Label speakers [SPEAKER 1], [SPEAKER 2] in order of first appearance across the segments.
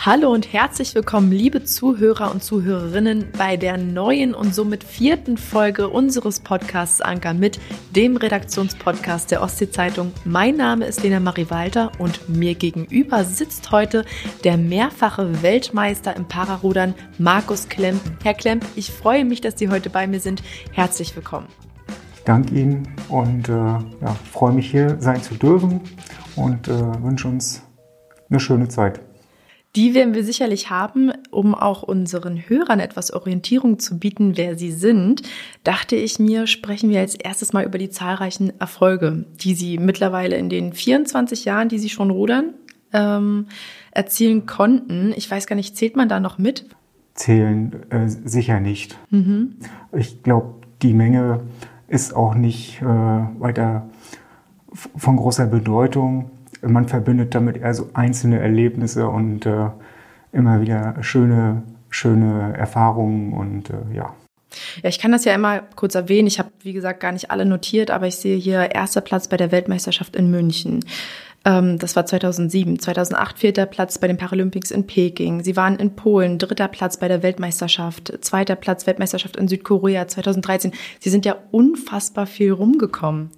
[SPEAKER 1] Hallo und herzlich willkommen, liebe Zuhörer und Zuhörerinnen, bei der neuen und somit vierten Folge unseres Podcasts Anker mit dem Redaktionspodcast der Ostsee-Zeitung. Mein Name ist Lena Marie Walter und mir gegenüber sitzt heute der mehrfache Weltmeister im Pararudern, Markus Klemp. Herr Klemp, ich freue mich, dass Sie heute bei mir sind. Herzlich willkommen.
[SPEAKER 2] Ich danke Ihnen und äh, ja, freue mich hier sein zu dürfen und äh, wünsche uns eine schöne Zeit.
[SPEAKER 1] Die werden wir sicherlich haben, um auch unseren Hörern etwas Orientierung zu bieten, wer sie sind. Dachte ich mir, sprechen wir als erstes mal über die zahlreichen Erfolge, die sie mittlerweile in den 24 Jahren, die sie schon rudern, ähm, erzielen konnten. Ich weiß gar nicht, zählt man da noch mit?
[SPEAKER 2] Zählen äh, sicher nicht. Mhm. Ich glaube, die Menge ist auch nicht äh, weiter von großer Bedeutung man verbindet damit eher so einzelne Erlebnisse und äh, immer wieder schöne, schöne Erfahrungen und äh, ja.
[SPEAKER 1] Ja, ich kann das ja immer kurz erwähnen. Ich habe, wie gesagt, gar nicht alle notiert, aber ich sehe hier erster Platz bei der Weltmeisterschaft in München. Ähm, das war 2007. 2008 vierter Platz bei den Paralympics in Peking. Sie waren in Polen, dritter Platz bei der Weltmeisterschaft, zweiter Platz Weltmeisterschaft in Südkorea 2013. Sie sind ja unfassbar viel rumgekommen.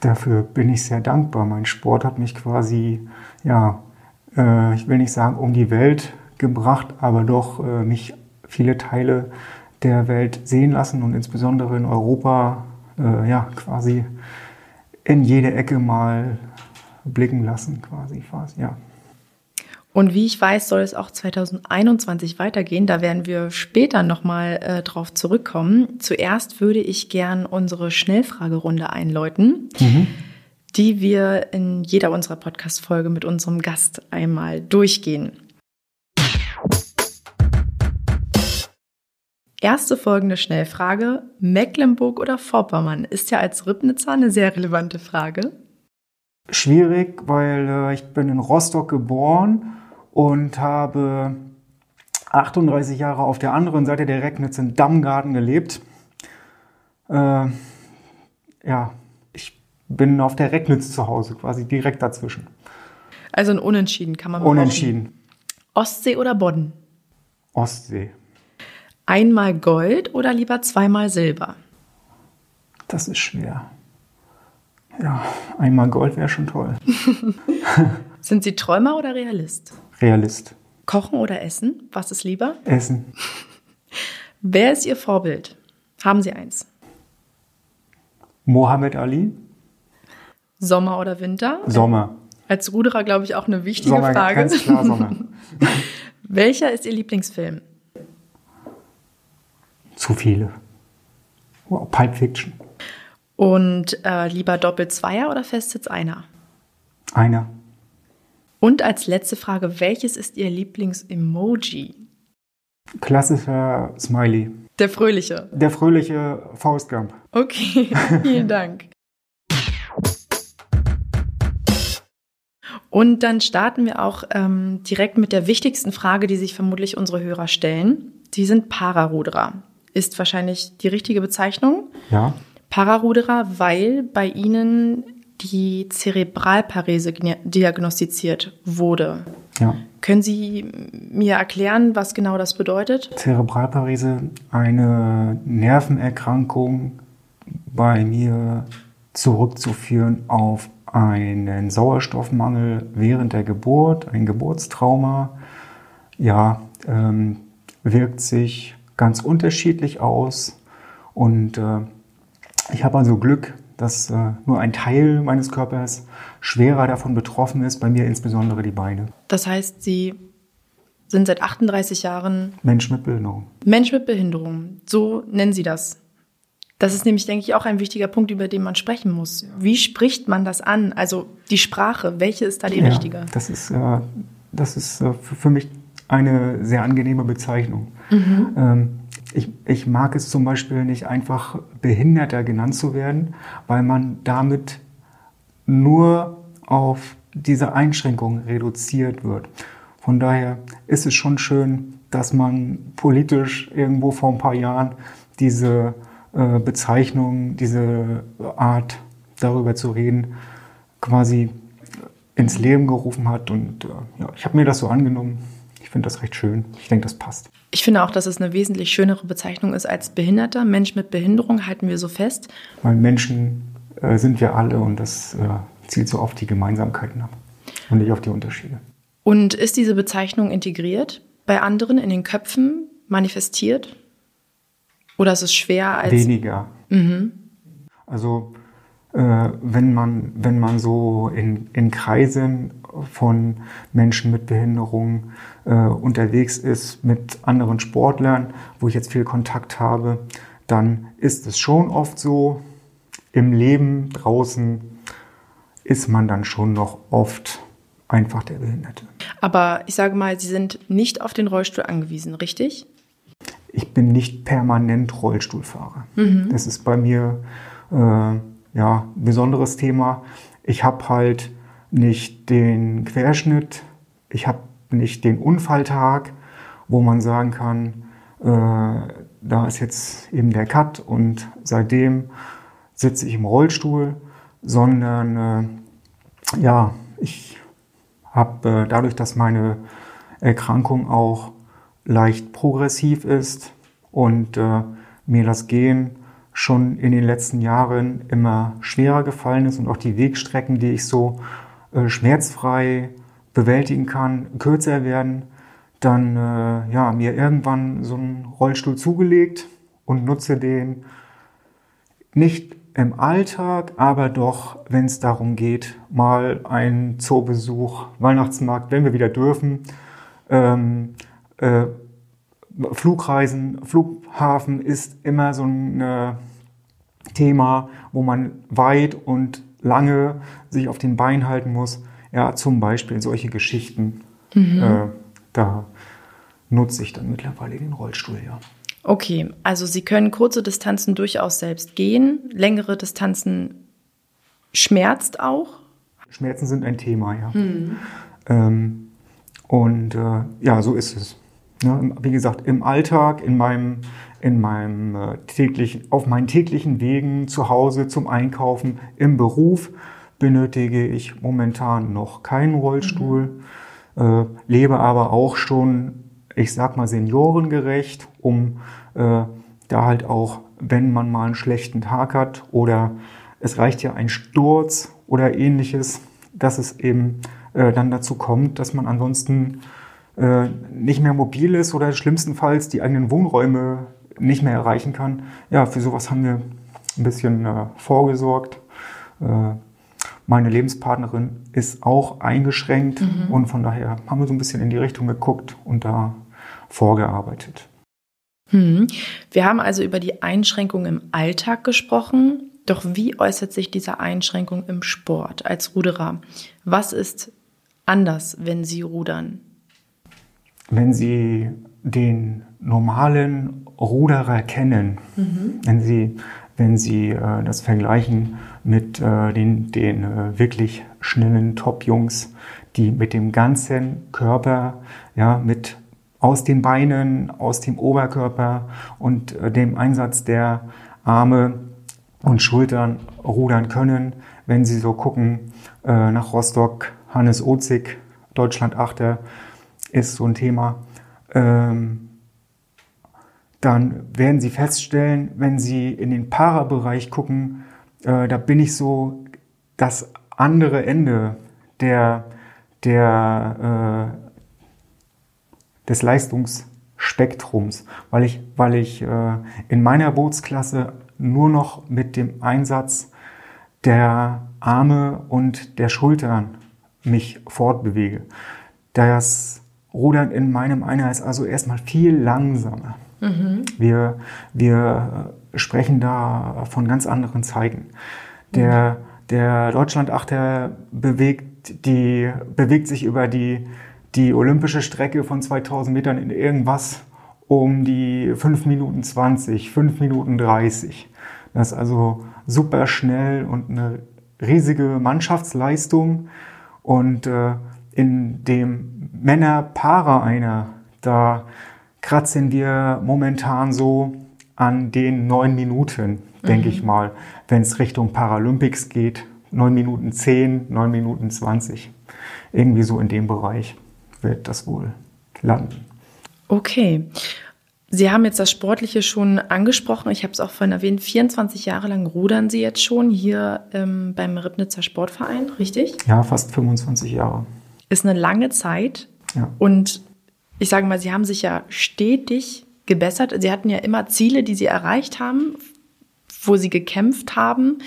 [SPEAKER 2] Dafür bin ich sehr dankbar. Mein Sport hat mich quasi, ja, äh, ich will nicht sagen um die Welt gebracht, aber doch äh, mich viele Teile der Welt sehen lassen und insbesondere in Europa, äh, ja, quasi in jede Ecke mal blicken lassen, quasi, quasi ja.
[SPEAKER 1] Und wie ich weiß, soll es auch 2021 weitergehen. Da werden wir später nochmal äh, drauf zurückkommen. Zuerst würde ich gern unsere Schnellfragerunde einläuten, mhm. die wir in jeder unserer Podcast-Folge mit unserem Gast einmal durchgehen. Erste folgende Schnellfrage. Mecklenburg oder Vorpommern ist ja als Ribnitzer eine sehr relevante Frage.
[SPEAKER 2] Schwierig, weil äh, ich bin in Rostock geboren und habe 38 Jahre auf der anderen Seite der Recknitz in Dammgarten gelebt. Äh, ja, ich bin auf der Recknitz zu Hause, quasi direkt dazwischen.
[SPEAKER 1] Also ein Unentschieden kann man
[SPEAKER 2] mal Unentschieden.
[SPEAKER 1] Ostsee oder Bodden?
[SPEAKER 2] Ostsee.
[SPEAKER 1] Einmal Gold oder lieber zweimal Silber?
[SPEAKER 2] Das ist schwer. Ja, einmal Gold wäre schon toll.
[SPEAKER 1] Sind Sie Träumer oder Realist?
[SPEAKER 2] Realist.
[SPEAKER 1] Kochen oder Essen? Was ist lieber?
[SPEAKER 2] Essen.
[SPEAKER 1] Wer ist Ihr Vorbild? Haben Sie eins?
[SPEAKER 2] Mohammed Ali.
[SPEAKER 1] Sommer oder Winter?
[SPEAKER 2] Sommer.
[SPEAKER 1] Als Ruderer, glaube ich, auch eine wichtige
[SPEAKER 2] Sommer,
[SPEAKER 1] Frage.
[SPEAKER 2] Ganz klar Sommer.
[SPEAKER 1] Welcher ist Ihr Lieblingsfilm?
[SPEAKER 2] Zu viele. Wow, Pulp Fiction.
[SPEAKER 1] Und äh, lieber Doppel-Zweier oder Festsitz einer?
[SPEAKER 2] Einer.
[SPEAKER 1] Und als letzte Frage, welches ist Ihr Lieblings-Emoji?
[SPEAKER 2] Klassischer Smiley.
[SPEAKER 1] Der fröhliche.
[SPEAKER 2] Der fröhliche Faustgump.
[SPEAKER 1] Okay, vielen Dank. Und dann starten wir auch ähm, direkt mit der wichtigsten Frage, die sich vermutlich unsere Hörer stellen. Sie sind Pararuderer. Ist wahrscheinlich die richtige Bezeichnung?
[SPEAKER 2] Ja.
[SPEAKER 1] Pararuderer, weil bei ihnen die Zerebralparese diagnostiziert wurde.
[SPEAKER 2] Ja.
[SPEAKER 1] Können Sie mir erklären, was genau das bedeutet?
[SPEAKER 2] Zerebralparese, eine Nervenerkrankung bei mir zurückzuführen auf einen Sauerstoffmangel während der Geburt, ein Geburtstrauma. Ja, ähm, wirkt sich ganz unterschiedlich aus und äh, ich habe also Glück, dass äh, nur ein Teil meines Körpers schwerer davon betroffen ist, bei mir insbesondere die Beine.
[SPEAKER 1] Das heißt, Sie sind seit 38 Jahren
[SPEAKER 2] Mensch mit Behinderung.
[SPEAKER 1] Mensch mit Behinderung, so nennen Sie das. Das ist nämlich, denke ich, auch ein wichtiger Punkt, über den man sprechen muss. Wie spricht man das an? Also die Sprache, welche ist da die
[SPEAKER 2] ja,
[SPEAKER 1] richtige?
[SPEAKER 2] Das ist, äh, das ist äh, für mich eine sehr angenehme Bezeichnung. Mhm. Ähm, ich, ich mag es zum Beispiel nicht einfach Behinderter genannt zu werden, weil man damit nur auf diese Einschränkung reduziert wird. Von daher ist es schon schön, dass man politisch irgendwo vor ein paar Jahren diese äh, Bezeichnung, diese Art darüber zu reden, quasi ins Leben gerufen hat. Und äh, ja, ich habe mir das so angenommen ich finde das recht schön. Ich denke, das passt.
[SPEAKER 1] Ich finde auch, dass es eine wesentlich schönere Bezeichnung ist als Behinderter. Mensch mit Behinderung halten wir so fest.
[SPEAKER 2] Weil Menschen äh, sind wir alle und das äh, zielt so auf die Gemeinsamkeiten ab und nicht auf die Unterschiede.
[SPEAKER 1] Und ist diese Bezeichnung integriert bei anderen in den Köpfen manifestiert? Oder ist es schwer als.
[SPEAKER 2] Weniger. Mhm. Also, äh, wenn, man, wenn man so in, in Kreisen von Menschen mit Behinderung äh, unterwegs ist, mit anderen Sportlern, wo ich jetzt viel Kontakt habe, dann ist es schon oft so, im Leben draußen ist man dann schon noch oft einfach der Behinderte.
[SPEAKER 1] Aber ich sage mal, Sie sind nicht auf den Rollstuhl angewiesen, richtig?
[SPEAKER 2] Ich bin nicht permanent Rollstuhlfahrer. Mhm. Das ist bei mir äh, ja ein besonderes Thema. Ich habe halt nicht den Querschnitt, ich habe nicht den Unfalltag, wo man sagen kann, äh, da ist jetzt eben der Cut und seitdem sitze ich im Rollstuhl, sondern äh, ja, ich habe äh, dadurch, dass meine Erkrankung auch leicht progressiv ist und äh, mir das Gehen schon in den letzten Jahren immer schwerer gefallen ist und auch die Wegstrecken, die ich so äh, schmerzfrei bewältigen kann, kürzer werden, dann äh, ja, mir irgendwann so einen Rollstuhl zugelegt und nutze den nicht im Alltag, aber doch, wenn es darum geht, mal ein Zoobesuch, Weihnachtsmarkt, wenn wir wieder dürfen, ähm, äh, Flugreisen, Flughafen ist immer so ein äh, Thema, wo man weit und lange sich auf den Beinen halten muss. Ja, zum Beispiel solche Geschichten. Mhm. Äh, da nutze ich dann mittlerweile den Rollstuhl, ja.
[SPEAKER 1] Okay, also Sie können kurze Distanzen durchaus selbst gehen, längere Distanzen schmerzt auch?
[SPEAKER 2] Schmerzen sind ein Thema, ja. Hm. Ähm, und äh, ja, so ist es. Ja, wie gesagt, im Alltag, in meinem, in meinem äh, täglichen, auf meinen täglichen Wegen zu Hause zum Einkaufen, im Beruf benötige ich momentan noch keinen Rollstuhl, mhm. äh, lebe aber auch schon ich sag mal, seniorengerecht, um äh, da halt auch, wenn man mal einen schlechten Tag hat oder es reicht ja ein Sturz oder ähnliches, dass es eben äh, dann dazu kommt, dass man ansonsten äh, nicht mehr mobil ist oder schlimmstenfalls die eigenen Wohnräume nicht mehr erreichen kann. Ja, für sowas haben wir ein bisschen äh, vorgesorgt. Meine Lebenspartnerin ist auch eingeschränkt mhm. und von daher haben wir so ein bisschen in die Richtung geguckt und da vorgearbeitet.
[SPEAKER 1] Hm. Wir haben also über die Einschränkung im Alltag gesprochen. Doch wie äußert sich diese Einschränkung im Sport als Ruderer? Was ist anders, wenn Sie rudern?
[SPEAKER 2] Wenn Sie den normalen Ruderer kennen, mhm. wenn Sie, wenn Sie äh, das vergleichen mit äh, den, den äh, wirklich schnellen Top-Jungs, die mit dem ganzen Körper, ja, mit aus den Beinen, aus dem Oberkörper und äh, dem Einsatz der Arme und Schultern rudern können. Wenn Sie so gucken äh, nach Rostock, Hannes Ozig, Deutschland Achter, ist so ein Thema. Ähm, dann werden Sie feststellen, wenn Sie in den Para-Bereich gucken, äh, da bin ich so das andere Ende der, der äh, des Leistungsspektrums, weil ich, weil ich äh, in meiner Bootsklasse nur noch mit dem Einsatz der Arme und der Schultern mich fortbewege. Das Rudern in meinem Einer ist also erstmal viel langsamer. Mhm. Wir, wir sprechen da von ganz anderen Zeiten. Der, der Deutschlandachter bewegt, die, bewegt sich über die die olympische Strecke von 2000 Metern in irgendwas um die 5 Minuten 20, 5 Minuten 30. Das ist also super schnell und eine riesige Mannschaftsleistung. Und äh, in dem Männer-Para einer, da kratzen wir momentan so an den neun Minuten, denke mhm. ich mal, wenn es Richtung Paralympics geht. Neun Minuten zehn, neun Minuten zwanzig. Irgendwie so in dem Bereich wird das wohl landen.
[SPEAKER 1] Okay. Sie haben jetzt das Sportliche schon angesprochen. Ich habe es auch vorhin erwähnt. 24 Jahre lang rudern Sie jetzt schon hier ähm, beim Ribnitzer Sportverein, richtig?
[SPEAKER 2] Ja, fast 25 Jahre.
[SPEAKER 1] Ist eine lange Zeit.
[SPEAKER 2] Ja.
[SPEAKER 1] Und ich sage mal, Sie haben sich ja stetig gebessert. Sie hatten ja immer Ziele, die Sie erreicht haben, wo Sie gekämpft haben,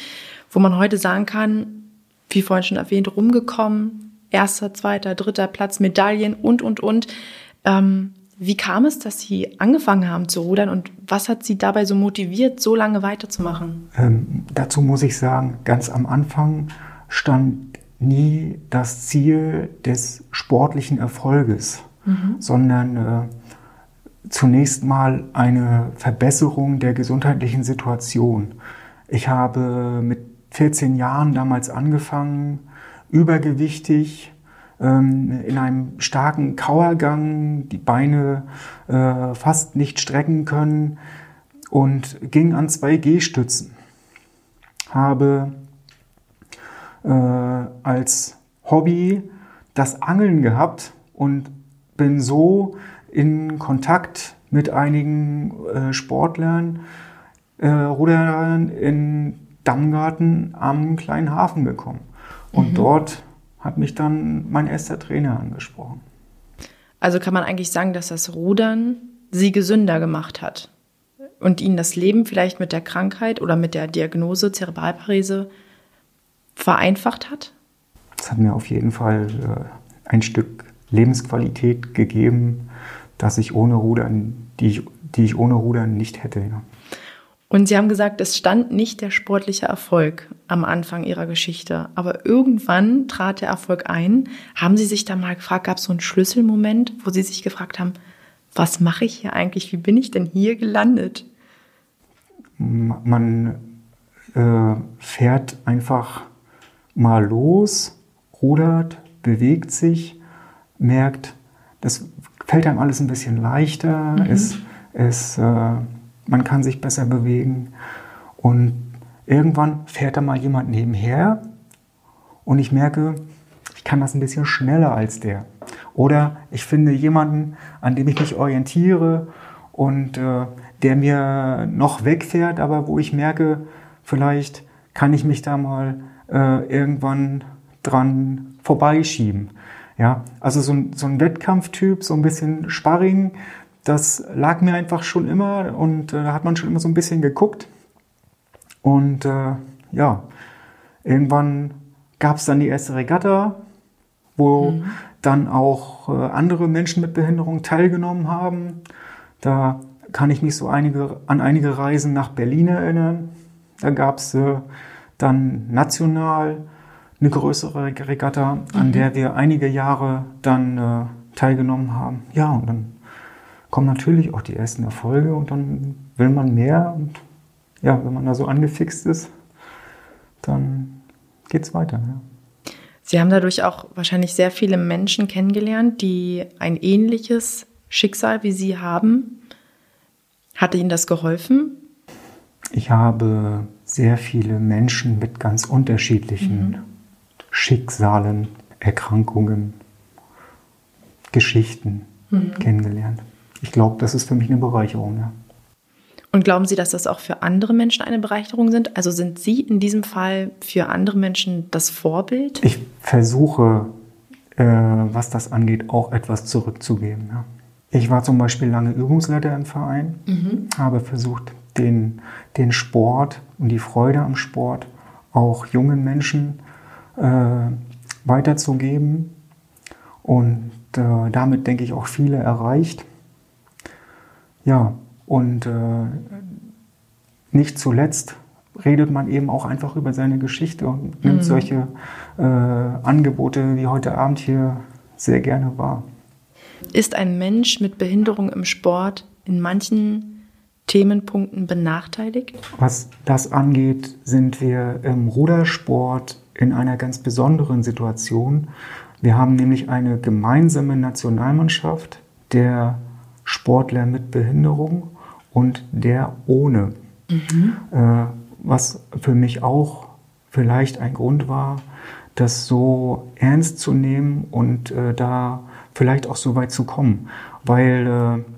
[SPEAKER 1] wo man heute sagen kann, wie vorhin schon erwähnt, rumgekommen, erster, zweiter, dritter Platz, Medaillen und, und, und. Ähm, wie kam es, dass Sie angefangen haben zu rudern und was hat Sie dabei so motiviert, so lange weiterzumachen?
[SPEAKER 2] Ähm, dazu muss ich sagen, ganz am Anfang stand nie das Ziel des sportlichen Erfolges, mhm. sondern äh, zunächst mal eine Verbesserung der gesundheitlichen Situation. Ich habe mit 14 Jahren damals angefangen, übergewichtig, ähm, in einem starken Kauergang, die Beine äh, fast nicht strecken können und ging an zwei Gehstützen. Habe äh, als Hobby das Angeln gehabt und bin so in Kontakt mit einigen äh, Sportlern, äh, Ruderern in Dammgarten am kleinen Hafen gekommen. Und mhm. dort hat mich dann mein erster Trainer angesprochen.
[SPEAKER 1] Also kann man eigentlich sagen, dass das Rudern sie gesünder gemacht hat und ihnen das Leben vielleicht mit der Krankheit oder mit der Diagnose Zerebralparese vereinfacht hat?
[SPEAKER 2] Es hat mir auf jeden Fall äh, ein Stück Lebensqualität gegeben, dass ich ohne Rudern, die ich, die ich ohne Rudern nicht hätte. Ja.
[SPEAKER 1] Und Sie haben gesagt, es stand nicht der sportliche Erfolg am Anfang Ihrer Geschichte, aber irgendwann trat der Erfolg ein. Haben Sie sich da mal gefragt, gab es so einen Schlüsselmoment, wo Sie sich gefragt haben, was mache ich hier eigentlich? Wie bin ich denn hier gelandet?
[SPEAKER 2] Man äh, fährt einfach mal los, rudert, bewegt sich, merkt, das fällt einem alles ein bisschen leichter, mhm. es, es äh, man kann sich besser bewegen. Und irgendwann fährt da mal jemand nebenher und ich merke, ich kann das ein bisschen schneller als der. Oder ich finde jemanden, an dem ich mich orientiere und äh, der mir noch wegfährt, aber wo ich merke, vielleicht kann ich mich da mal äh, irgendwann dran vorbeischieben. Ja, also so ein, so ein Wettkampftyp, so ein bisschen Sparring, das lag mir einfach schon immer und äh, da hat man schon immer so ein bisschen geguckt. Und äh, ja, irgendwann gab es dann die erste Regatta, wo mhm. dann auch äh, andere Menschen mit Behinderung teilgenommen haben. Da kann ich mich so einige, an einige Reisen nach Berlin erinnern. Da gab es äh, dann national eine größere Regatta, an mhm. der wir einige Jahre dann äh, teilgenommen haben. Ja, und dann kommen natürlich auch die ersten Erfolge und dann will man mehr. Und ja, wenn man da so angefixt ist, dann geht es weiter. Ja.
[SPEAKER 1] Sie haben dadurch auch wahrscheinlich sehr viele Menschen kennengelernt, die ein ähnliches Schicksal wie Sie haben. Hatte Ihnen das geholfen?
[SPEAKER 2] Ich habe sehr viele Menschen mit ganz unterschiedlichen mhm. Schicksalen, Erkrankungen, Geschichten mhm. kennengelernt ich glaube, das ist für mich eine Bereicherung. Ja.
[SPEAKER 1] Und glauben Sie, dass das auch für andere Menschen eine Bereicherung sind? Also sind Sie in diesem Fall für andere Menschen das Vorbild?
[SPEAKER 2] Ich versuche, äh, was das angeht, auch etwas zurückzugeben. Ja. Ich war zum Beispiel lange Übungsleiter im Verein, mhm. habe versucht, den, den Sport und die Freude am Sport auch jungen Menschen äh, weiterzugeben und äh, damit, denke ich, auch viele erreicht. Ja, und äh, nicht zuletzt redet man eben auch einfach über seine Geschichte und nimmt mhm. solche äh, Angebote wie heute Abend hier sehr gerne wahr.
[SPEAKER 1] Ist ein Mensch mit Behinderung im Sport in manchen Themenpunkten benachteiligt?
[SPEAKER 2] Was das angeht, sind wir im Rudersport in einer ganz besonderen Situation. Wir haben nämlich eine gemeinsame Nationalmannschaft der Sportler mit Behinderung und der ohne. Mhm. Äh, was für mich auch vielleicht ein Grund war, das so ernst zu nehmen und äh, da vielleicht auch so weit zu kommen, weil äh,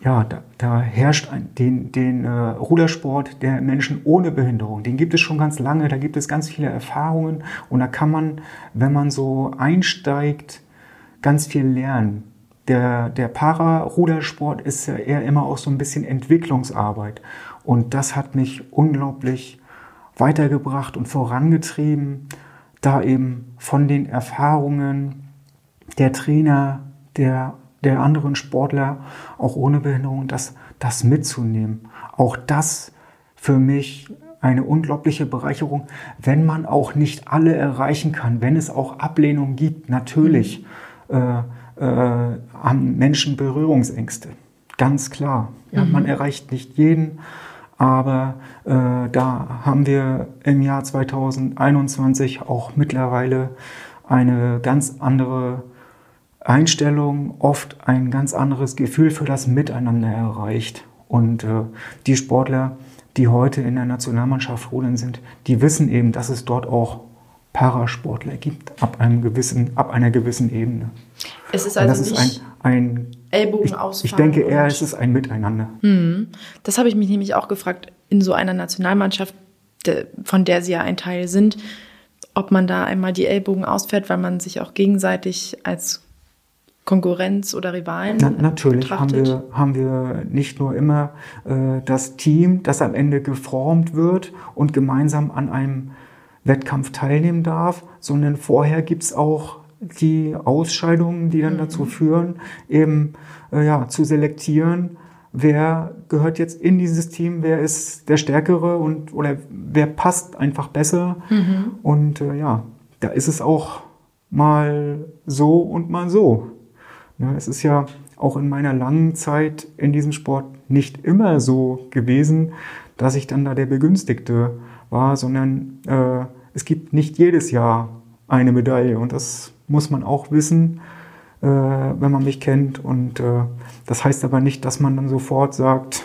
[SPEAKER 2] ja, da, da herrscht ein, den, den äh, Rudersport der Menschen ohne Behinderung. Den gibt es schon ganz lange, da gibt es ganz viele Erfahrungen und da kann man, wenn man so einsteigt, ganz viel lernen. Der, der Para-Rudersport ist ja eher immer auch so ein bisschen Entwicklungsarbeit. Und das hat mich unglaublich weitergebracht und vorangetrieben, da eben von den Erfahrungen der Trainer, der, der anderen Sportler, auch ohne Behinderung, das, das mitzunehmen. Auch das für mich eine unglaubliche Bereicherung, wenn man auch nicht alle erreichen kann, wenn es auch Ablehnung gibt, natürlich. Mhm. Äh, äh, haben Menschen Berührungsängste. Ganz klar. Ja, mhm. Man erreicht nicht jeden, aber äh, da haben wir im Jahr 2021 auch mittlerweile eine ganz andere Einstellung, oft ein ganz anderes Gefühl für das Miteinander erreicht. Und äh, die Sportler, die heute in der Nationalmannschaft rudern sind, die wissen eben, dass es dort auch Parasportler gibt ab einem gewissen, ab einer gewissen Ebene.
[SPEAKER 1] Es ist also das ist ein, ein Ellbogen
[SPEAKER 2] ich, ich denke eher, es ist ein Miteinander.
[SPEAKER 1] Hm. Das habe ich mich nämlich auch gefragt in so einer Nationalmannschaft, von der Sie ja ein Teil sind, ob man da einmal die Ellbogen ausfährt, weil man sich auch gegenseitig als Konkurrenz oder Rivalen
[SPEAKER 2] Na, Natürlich haben wir, haben wir nicht nur immer äh, das Team, das am Ende geformt wird und gemeinsam an einem Wettkampf teilnehmen darf, sondern vorher gibt es auch die Ausscheidungen, die dann mhm. dazu führen, eben äh, ja, zu selektieren, wer gehört jetzt in dieses Team, wer ist der Stärkere und oder wer passt einfach besser. Mhm. Und äh, ja, da ist es auch mal so und mal so. Ja, es ist ja auch in meiner langen Zeit in diesem Sport nicht immer so gewesen, dass ich dann da der Begünstigte war, sondern äh, es gibt nicht jedes Jahr eine Medaille und das muss man auch wissen, äh, wenn man mich kennt. Und äh, das heißt aber nicht, dass man dann sofort sagt,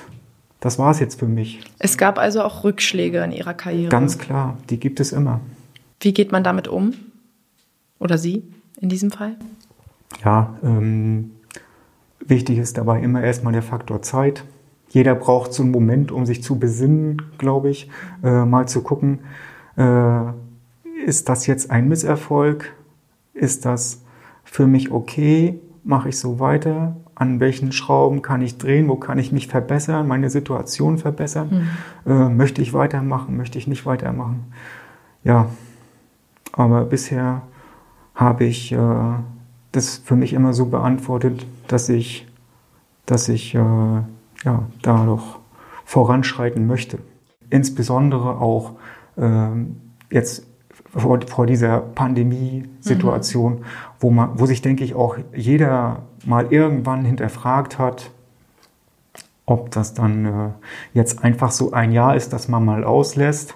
[SPEAKER 2] das war es jetzt für mich.
[SPEAKER 1] Es gab also auch Rückschläge in Ihrer Karriere.
[SPEAKER 2] Ganz klar, die gibt es immer.
[SPEAKER 1] Wie geht man damit um? Oder Sie in diesem Fall?
[SPEAKER 2] Ja, ähm, wichtig ist dabei immer erstmal der Faktor Zeit. Jeder braucht so einen Moment, um sich zu besinnen, glaube ich, äh, mal zu gucken, äh, ist das jetzt ein Misserfolg? Ist das für mich okay? Mache ich so weiter? An welchen Schrauben kann ich drehen? Wo kann ich mich verbessern? Meine Situation verbessern? Mhm. Äh, möchte ich weitermachen? Möchte ich nicht weitermachen? Ja, aber bisher habe ich äh, das für mich immer so beantwortet, dass ich, dass ich äh, ja, da doch voranschreiten möchte. Insbesondere auch ähm, jetzt vor, vor dieser Pandemiesituation, mhm. wo man, wo sich, denke ich, auch jeder mal irgendwann hinterfragt hat, ob das dann äh, jetzt einfach so ein Jahr ist, dass man mal auslässt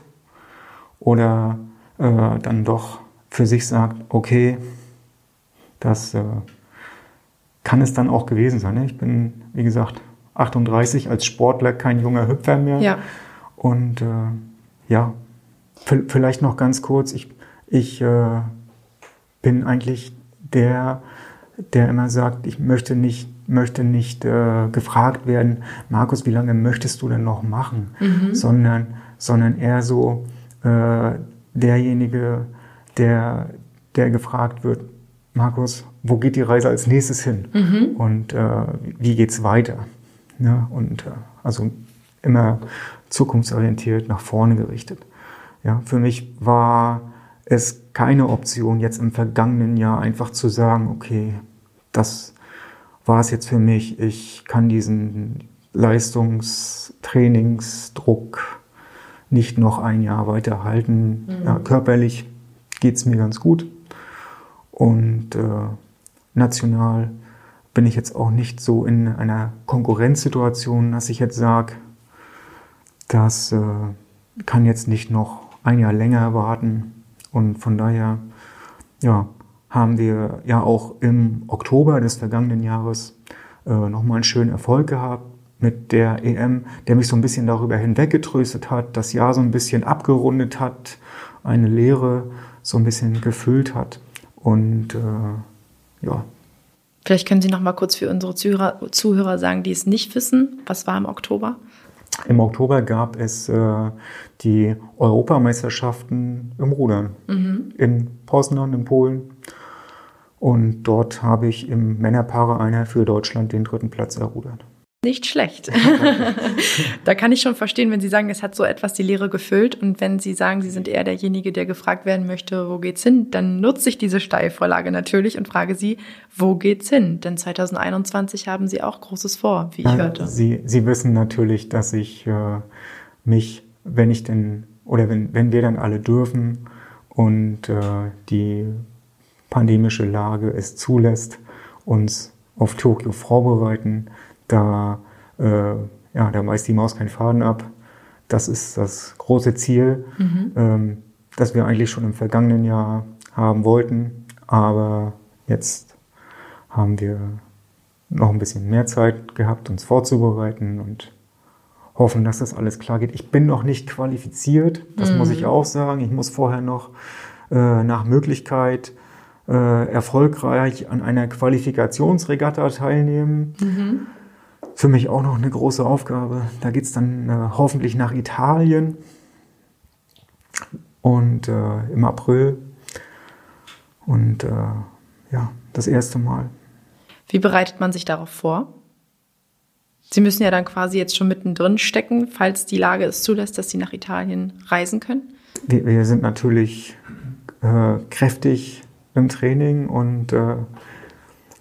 [SPEAKER 2] oder äh, dann doch für sich sagt, okay, das äh, kann es dann auch gewesen sein. Ne? Ich bin, wie gesagt, 38 als Sportler kein junger Hüpfer mehr. Ja. Und äh, ja, Vielleicht noch ganz kurz, ich, ich äh, bin eigentlich der, der immer sagt, ich möchte nicht, möchte nicht äh, gefragt werden, Markus, wie lange möchtest du denn noch machen? Mhm. Sondern, sondern eher so äh, derjenige, der, der gefragt wird, Markus, wo geht die Reise als nächstes hin? Mhm. Und äh, wie geht's weiter? Ja, und äh, also immer zukunftsorientiert, nach vorne gerichtet. Ja, für mich war es keine Option, jetzt im vergangenen Jahr einfach zu sagen, okay, das war es jetzt für mich. Ich kann diesen Leistungstrainingsdruck nicht noch ein Jahr weiterhalten. Mhm. Ja, körperlich geht es mir ganz gut. Und äh, national bin ich jetzt auch nicht so in einer Konkurrenzsituation, dass ich jetzt sage, das äh, kann jetzt nicht noch ein Jahr länger warten. Und von daher, ja, haben wir ja auch im Oktober des vergangenen Jahres äh, nochmal einen schönen Erfolg gehabt mit der EM, der mich so ein bisschen darüber hinweggetröstet hat, das Jahr so ein bisschen abgerundet hat, eine Lehre so ein bisschen gefüllt hat. Und äh, ja,
[SPEAKER 1] Vielleicht können Sie noch mal kurz für unsere Zuhörer, Zuhörer sagen, die es nicht wissen. Was war im Oktober?
[SPEAKER 2] Im Oktober gab es äh, die Europameisterschaften im Rudern mhm. in Poznan in Polen. Und dort habe ich im Männerpaare einer für Deutschland den dritten Platz errudert.
[SPEAKER 1] Nicht schlecht. da kann ich schon verstehen, wenn Sie sagen, es hat so etwas die Lehre gefüllt und wenn Sie sagen, Sie sind eher derjenige, der gefragt werden möchte, wo geht's hin, dann nutze ich diese Steilvorlage natürlich und frage Sie, wo geht's hin? Denn 2021 haben Sie auch Großes vor, wie ich ja, hörte.
[SPEAKER 2] Sie, Sie wissen natürlich, dass ich äh, mich, wenn ich denn, oder wenn, wenn wir dann alle dürfen und äh, die pandemische Lage es zulässt, uns auf Tokio vorbereiten, da, äh, ja, da weist die Maus keinen Faden ab. Das ist das große Ziel, mhm. ähm, das wir eigentlich schon im vergangenen Jahr haben wollten. Aber jetzt haben wir noch ein bisschen mehr Zeit gehabt, uns vorzubereiten und hoffen, dass das alles klar geht. Ich bin noch nicht qualifiziert, das mhm. muss ich mhm. auch sagen. Ich muss vorher noch äh, nach Möglichkeit äh, erfolgreich an einer Qualifikationsregatta teilnehmen. Mhm für mich auch noch eine große Aufgabe. Da geht es dann äh, hoffentlich nach Italien und äh, im April. Und äh, ja, das erste Mal.
[SPEAKER 1] Wie bereitet man sich darauf vor? Sie müssen ja dann quasi jetzt schon mittendrin stecken, falls die Lage es zulässt, dass Sie nach Italien reisen können.
[SPEAKER 2] Wir, wir sind natürlich äh, kräftig im Training und äh,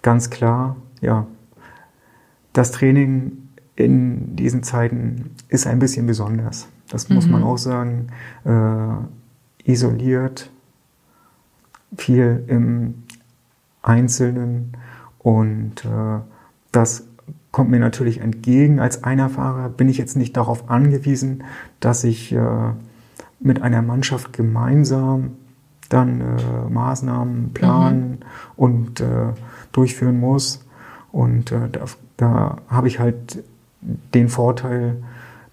[SPEAKER 2] ganz klar, ja, das Training in diesen Zeiten ist ein bisschen besonders. Das muss mhm. man auch sagen. Äh, isoliert, viel im Einzelnen und äh, das kommt mir natürlich entgegen. Als Einerfahrer bin ich jetzt nicht darauf angewiesen, dass ich äh, mit einer Mannschaft gemeinsam dann äh, Maßnahmen planen mhm. und äh, durchführen muss. Und äh, da, habe ich halt den Vorteil,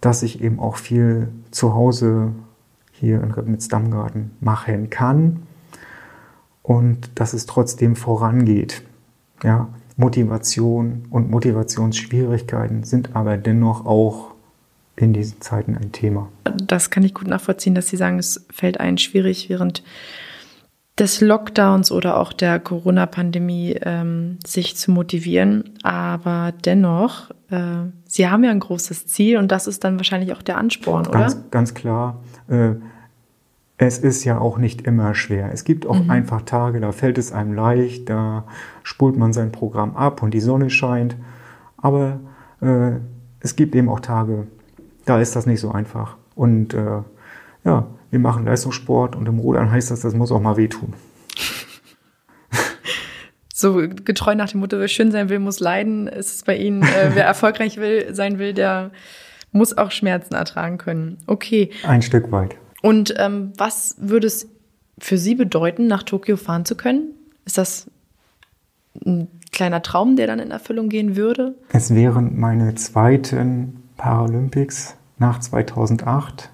[SPEAKER 2] dass ich eben auch viel zu Hause hier in Ribnitz-Dammgarten machen kann und dass es trotzdem vorangeht. Ja, Motivation und Motivationsschwierigkeiten sind aber dennoch auch in diesen Zeiten ein Thema.
[SPEAKER 1] Das kann ich gut nachvollziehen, dass Sie sagen, es fällt einen schwierig, während des Lockdowns oder auch der Corona-Pandemie ähm, sich zu motivieren. Aber dennoch, äh, Sie haben ja ein großes Ziel und das ist dann wahrscheinlich auch der Ansporn,
[SPEAKER 2] ganz,
[SPEAKER 1] oder?
[SPEAKER 2] Ganz klar. Äh, es ist ja auch nicht immer schwer. Es gibt auch mhm. einfach Tage, da fällt es einem leicht, da spult man sein Programm ab und die Sonne scheint. Aber äh, es gibt eben auch Tage, da ist das nicht so einfach. Und äh, ja, wir machen Leistungssport und im Rudern heißt das, das muss auch mal wehtun.
[SPEAKER 1] So getreu nach dem Motto, wer schön sein will, muss leiden, ist es bei Ihnen, äh, wer erfolgreich will, sein will, der muss auch Schmerzen ertragen können. Okay.
[SPEAKER 2] Ein Stück weit.
[SPEAKER 1] Und ähm, was würde es für Sie bedeuten, nach Tokio fahren zu können? Ist das ein kleiner Traum, der dann in Erfüllung gehen würde?
[SPEAKER 2] Es wären meine zweiten Paralympics nach 2008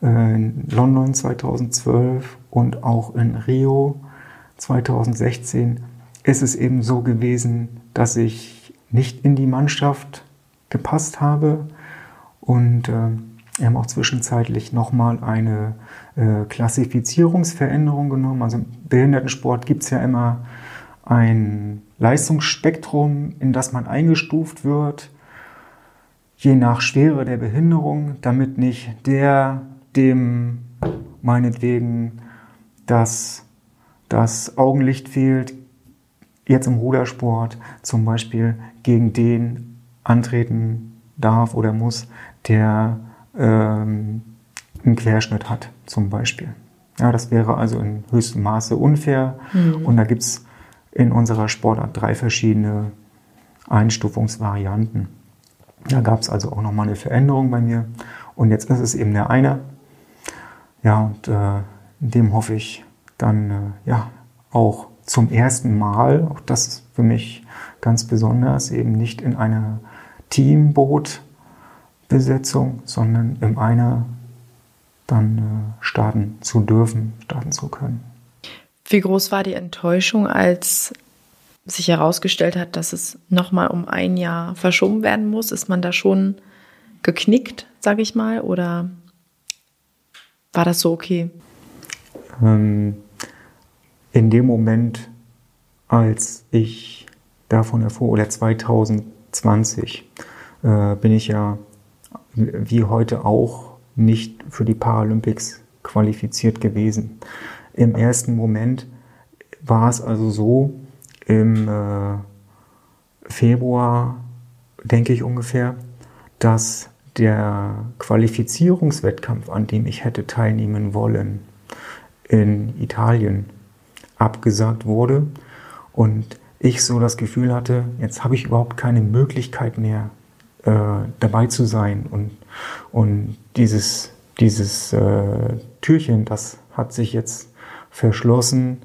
[SPEAKER 2] in London 2012 und auch in Rio 2016 ist es eben so gewesen, dass ich nicht in die Mannschaft gepasst habe und äh, wir haben auch zwischenzeitlich nochmal eine äh, Klassifizierungsveränderung genommen. Also im Behindertensport gibt es ja immer ein Leistungsspektrum, in das man eingestuft wird, je nach Schwere der Behinderung, damit nicht der dem meinetwegen das, das Augenlicht fehlt, jetzt im Rudersport zum Beispiel gegen den antreten darf oder muss, der ähm, einen Querschnitt hat zum Beispiel. Ja, das wäre also in höchstem Maße unfair. Mhm. Und da gibt es in unserer Sportart drei verschiedene Einstufungsvarianten. Da gab es also auch nochmal eine Veränderung bei mir. Und jetzt ist es eben der eine, ja, und äh, dem hoffe ich dann äh, ja auch zum ersten Mal, auch das ist für mich ganz besonders, eben nicht in einer Teambootbesetzung, sondern im einer dann äh, starten zu dürfen, starten zu können.
[SPEAKER 1] Wie groß war die Enttäuschung, als sich herausgestellt hat, dass es nochmal um ein Jahr verschoben werden muss? Ist man da schon geknickt, sage ich mal, oder war das so okay?
[SPEAKER 2] Ähm, in dem Moment, als ich davon erfuhr, oder 2020, äh, bin ich ja wie heute auch nicht für die Paralympics qualifiziert gewesen. Im ersten Moment war es also so, im äh, Februar, denke ich ungefähr, dass der Qualifizierungswettkampf, an dem ich hätte teilnehmen wollen, in Italien abgesagt wurde. Und ich so das Gefühl hatte, jetzt habe ich überhaupt keine Möglichkeit mehr äh, dabei zu sein. Und, und dieses, dieses äh, Türchen, das hat sich jetzt verschlossen,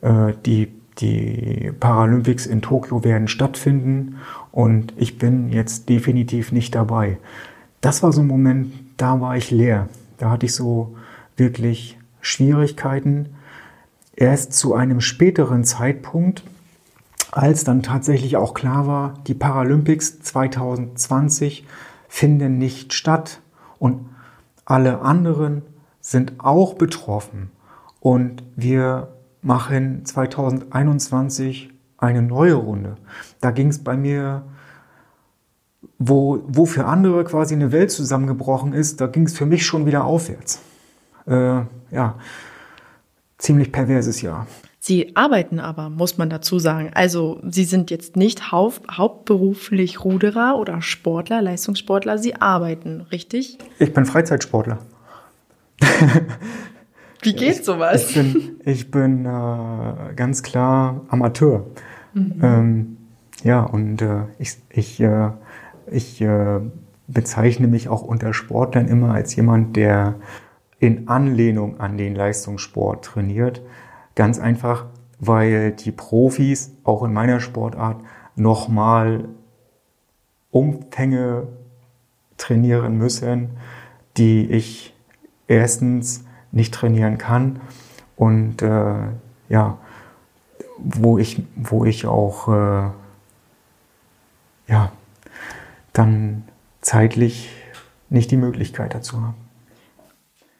[SPEAKER 2] äh, die, die Paralympics in Tokio werden stattfinden. Und ich bin jetzt definitiv nicht dabei. Das war so ein Moment, da war ich leer. Da hatte ich so wirklich Schwierigkeiten. Erst zu einem späteren Zeitpunkt, als dann tatsächlich auch klar war, die Paralympics 2020 finden nicht statt und alle anderen sind auch betroffen. Und wir machen 2021 eine neue Runde. Da ging es bei mir, wo, wo für andere quasi eine Welt zusammengebrochen ist, da ging es für mich schon wieder aufwärts. Äh, ja, ziemlich perverses Jahr.
[SPEAKER 1] Sie arbeiten aber, muss man dazu sagen. Also Sie sind jetzt nicht hau hauptberuflich Ruderer oder Sportler, Leistungssportler. Sie arbeiten, richtig?
[SPEAKER 2] Ich bin Freizeitsportler.
[SPEAKER 1] Wie geht ich, sowas?
[SPEAKER 2] Ich bin, ich bin äh, ganz klar Amateur. Mhm. Ähm, ja, und äh, ich, ich, äh, ich äh, bezeichne mich auch unter Sportlern immer als jemand, der in Anlehnung an den Leistungssport trainiert. Ganz einfach, weil die Profis auch in meiner Sportart nochmal Umfänge trainieren müssen, die ich erstens nicht trainieren kann und äh, ja, wo ich, wo ich auch äh, ja, dann zeitlich nicht die Möglichkeit dazu habe.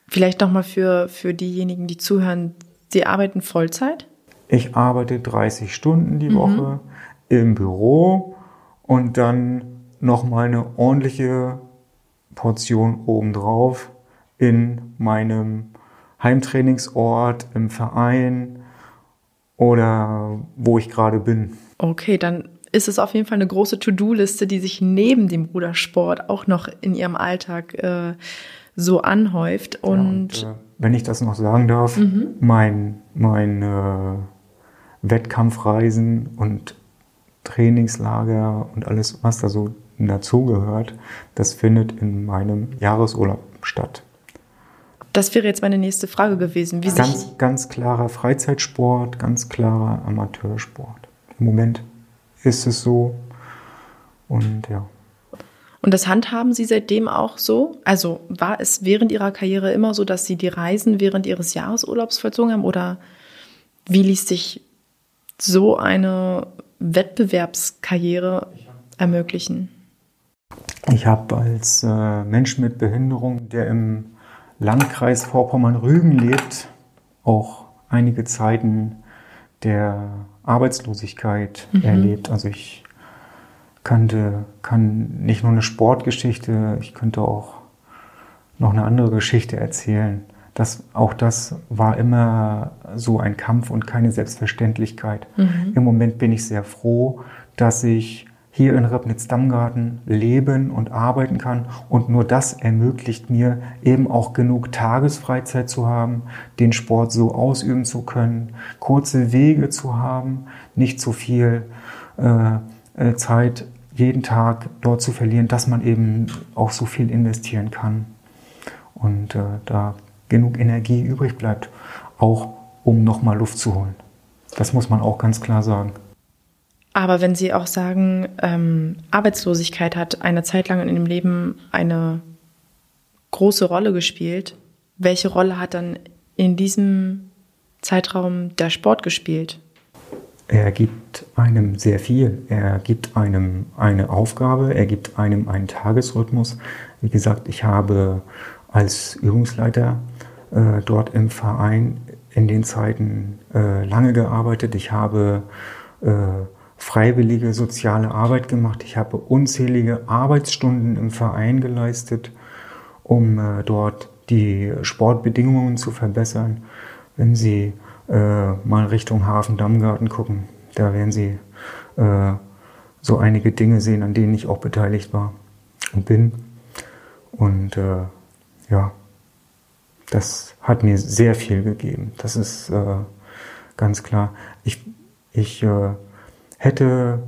[SPEAKER 1] Vielleicht nochmal für, für diejenigen, die zuhören, Sie arbeiten Vollzeit?
[SPEAKER 2] Ich arbeite 30 Stunden die mhm. Woche im Büro und dann nochmal eine ordentliche Portion obendrauf in meinem Heimtrainingsort, im Verein oder wo ich gerade bin.
[SPEAKER 1] Okay, dann ist es auf jeden Fall eine große To-Do-Liste, die sich neben dem Rudersport auch noch in Ihrem Alltag äh, so anhäuft. Und, ja, und äh,
[SPEAKER 2] wenn ich das noch sagen darf, mhm. mein, mein äh, Wettkampfreisen und Trainingslager und alles, was da so dazugehört, das findet in meinem Jahresurlaub statt.
[SPEAKER 1] Das wäre jetzt meine nächste Frage gewesen.
[SPEAKER 2] Wie ganz, ganz klarer Freizeitsport, ganz klarer Amateursport. Im Moment ist es so. Und ja.
[SPEAKER 1] Und das handhaben Sie seitdem auch so? Also war es während Ihrer Karriere immer so, dass Sie die Reisen während Ihres Jahresurlaubs vollzogen haben? Oder wie ließ sich so eine Wettbewerbskarriere ermöglichen?
[SPEAKER 2] Ich habe als äh, Mensch mit Behinderung, der im Landkreis Vorpommern-Rügen lebt, auch einige Zeiten der Arbeitslosigkeit mhm. erlebt. Also ich kannte, kann nicht nur eine Sportgeschichte, ich könnte auch noch eine andere Geschichte erzählen. Das, auch das war immer so ein Kampf und keine Selbstverständlichkeit. Mhm. Im Moment bin ich sehr froh, dass ich hier in Ribnitz-Dammgarten leben und arbeiten kann. Und nur das ermöglicht mir eben auch genug Tagesfreizeit zu haben, den Sport so ausüben zu können, kurze Wege zu haben, nicht zu viel äh, äh, Zeit jeden Tag dort zu verlieren, dass man eben auch so viel investieren kann und äh, da genug Energie übrig bleibt, auch um nochmal Luft zu holen. Das muss man auch ganz klar sagen.
[SPEAKER 1] Aber wenn Sie auch sagen, ähm, Arbeitslosigkeit hat eine Zeit lang in dem Leben eine große Rolle gespielt, welche Rolle hat dann in diesem Zeitraum der Sport gespielt?
[SPEAKER 2] er gibt einem sehr viel. Er gibt einem eine Aufgabe, er gibt einem einen Tagesrhythmus. Wie gesagt, ich habe als Übungsleiter äh, dort im Verein in den Zeiten äh, lange gearbeitet. Ich habe äh, freiwillige soziale Arbeit gemacht. Ich habe unzählige Arbeitsstunden im Verein geleistet, um äh, dort die Sportbedingungen zu verbessern. Wenn Sie äh, mal Richtung Hafen-Dammgarten gucken, da werden Sie äh, so einige Dinge sehen, an denen ich auch beteiligt war und bin. Und äh, ja, das hat mir sehr viel gegeben. Das ist äh, ganz klar. Ich, ich äh, hätte,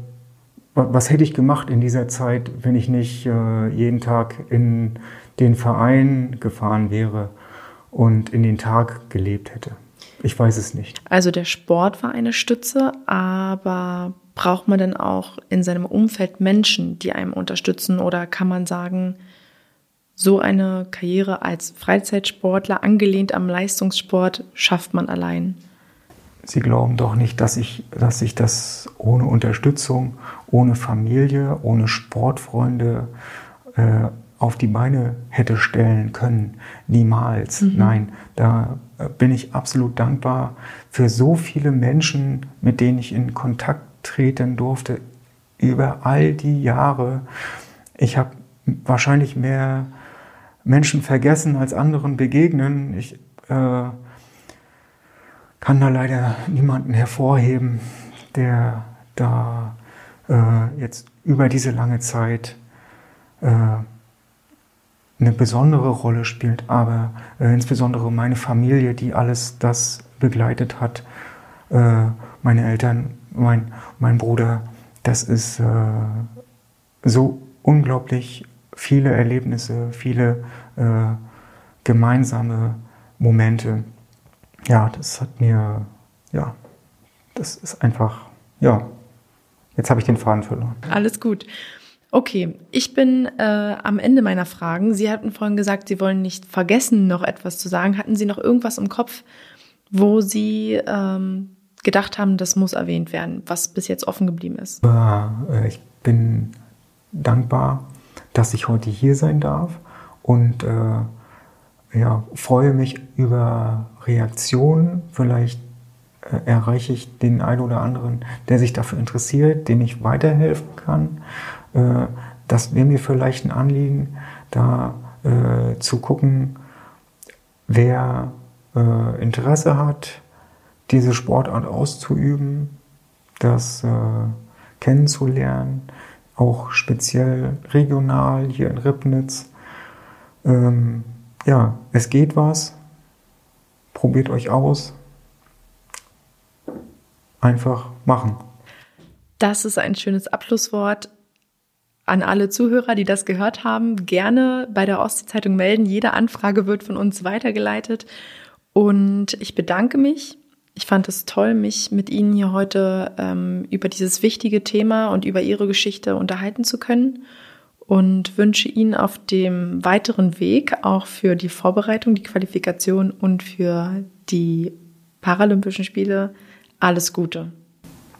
[SPEAKER 2] was hätte ich gemacht in dieser Zeit, wenn ich nicht äh, jeden Tag in den Verein gefahren wäre und in den Tag gelebt hätte? Ich weiß es nicht.
[SPEAKER 1] Also der Sport war eine Stütze, aber braucht man denn auch in seinem Umfeld Menschen, die einem unterstützen? Oder kann man sagen, so eine Karriere als Freizeitsportler, angelehnt am Leistungssport, schafft man allein.
[SPEAKER 2] Sie glauben doch nicht, dass ich, dass ich das ohne Unterstützung, ohne Familie, ohne Sportfreunde äh, auf die Beine hätte stellen können. Niemals. Mhm. Nein, da bin ich absolut dankbar für so viele Menschen, mit denen ich in Kontakt treten durfte über all die Jahre. Ich habe wahrscheinlich mehr Menschen vergessen als anderen begegnen. Ich äh, kann da leider niemanden hervorheben, der da äh, jetzt über diese lange Zeit äh, eine besondere Rolle spielt, aber äh, insbesondere meine Familie, die alles das begleitet hat, äh, meine Eltern, mein, mein Bruder, das ist äh, so unglaublich viele Erlebnisse, viele äh, gemeinsame Momente. Ja, das hat mir, ja, das ist einfach, ja, jetzt habe ich den Faden verloren.
[SPEAKER 1] Alles gut. Okay, ich bin äh, am Ende meiner Fragen. Sie hatten vorhin gesagt, Sie wollen nicht vergessen, noch etwas zu sagen. Hatten Sie noch irgendwas im Kopf, wo Sie ähm, gedacht haben, das muss erwähnt werden, was bis jetzt offen geblieben ist?
[SPEAKER 2] Äh, ich bin dankbar dass ich heute hier sein darf und äh, ja, freue mich über Reaktionen. Vielleicht äh, erreiche ich den einen oder anderen, der sich dafür interessiert, dem ich weiterhelfen kann. Äh, das wäre mir vielleicht ein Anliegen, da äh, zu gucken, wer äh, Interesse hat, diese Sportart auszuüben, das äh, kennenzulernen auch speziell regional hier in Ribnitz. Ähm, ja, es geht was. Probiert euch aus. Einfach machen.
[SPEAKER 1] Das ist ein schönes Abschlusswort an alle Zuhörer, die das gehört haben. Gerne bei der Ostsee-Zeitung melden. Jede Anfrage wird von uns weitergeleitet. Und ich bedanke mich ich fand es toll, mich mit Ihnen hier heute ähm, über dieses wichtige Thema und über Ihre Geschichte unterhalten zu können und wünsche Ihnen auf dem weiteren Weg auch für die Vorbereitung, die Qualifikation und für die Paralympischen Spiele alles Gute.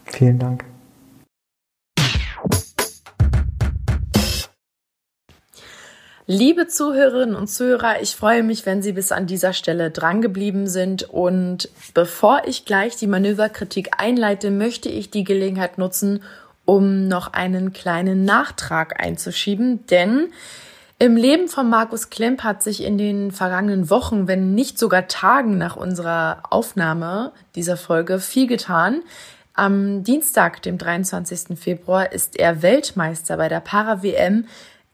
[SPEAKER 2] Vielen Dank.
[SPEAKER 1] Liebe Zuhörerinnen und Zuhörer, ich freue mich, wenn Sie bis an dieser Stelle drangeblieben sind. Und bevor ich gleich die Manöverkritik einleite, möchte ich die Gelegenheit nutzen, um noch einen kleinen Nachtrag einzuschieben. Denn im Leben von Markus Klemp hat sich in den vergangenen Wochen, wenn nicht sogar Tagen nach unserer Aufnahme dieser Folge viel getan. Am Dienstag, dem 23. Februar, ist er Weltmeister bei der Para-WM